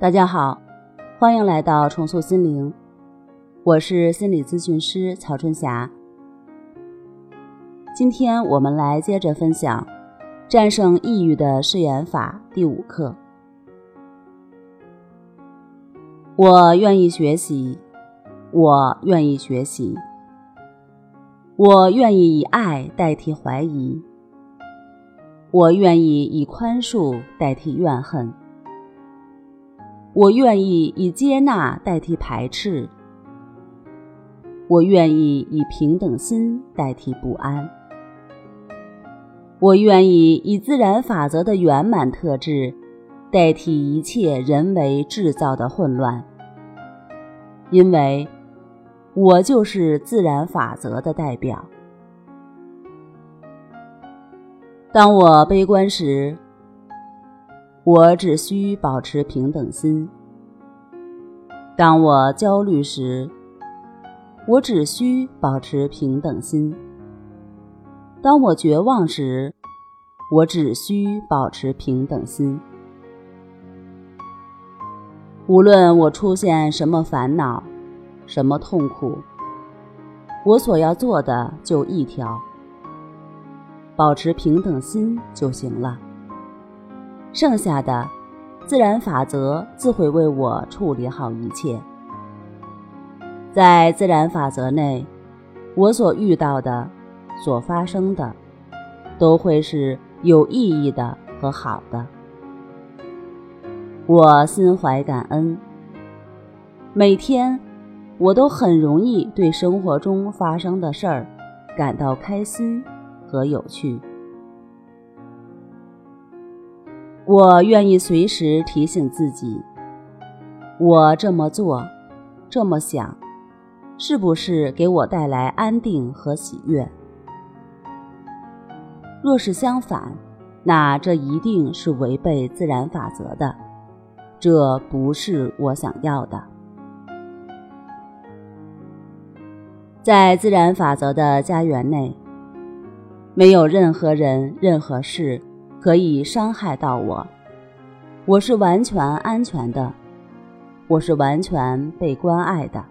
大家好，欢迎来到重塑心灵，我是心理咨询师曹春霞。今天我们来接着分享《战胜抑郁的誓言法》第五课。我愿意学习，我愿意学习，我愿意以爱代替怀疑，我愿意以宽恕代替怨恨。我愿意以接纳代替排斥，我愿意以平等心代替不安，我愿意以自然法则的圆满特质代替一切人为制造的混乱，因为我就是自然法则的代表。当我悲观时，我只需保持平等心。当我焦虑时，我只需保持平等心；当我绝望时，我只需保持平等心。无论我出现什么烦恼、什么痛苦，我所要做的就一条：保持平等心就行了。剩下的，自然法则自会为我处理好一切。在自然法则内，我所遇到的、所发生的，都会是有意义的和好的。我心怀感恩，每天我都很容易对生活中发生的事儿感到开心和有趣。我愿意随时提醒自己：我这么做，这么想，是不是给我带来安定和喜悦？若是相反，那这一定是违背自然法则的，这不是我想要的。在自然法则的家园内，没有任何人、任何事。可以伤害到我，我是完全安全的，我是完全被关爱的。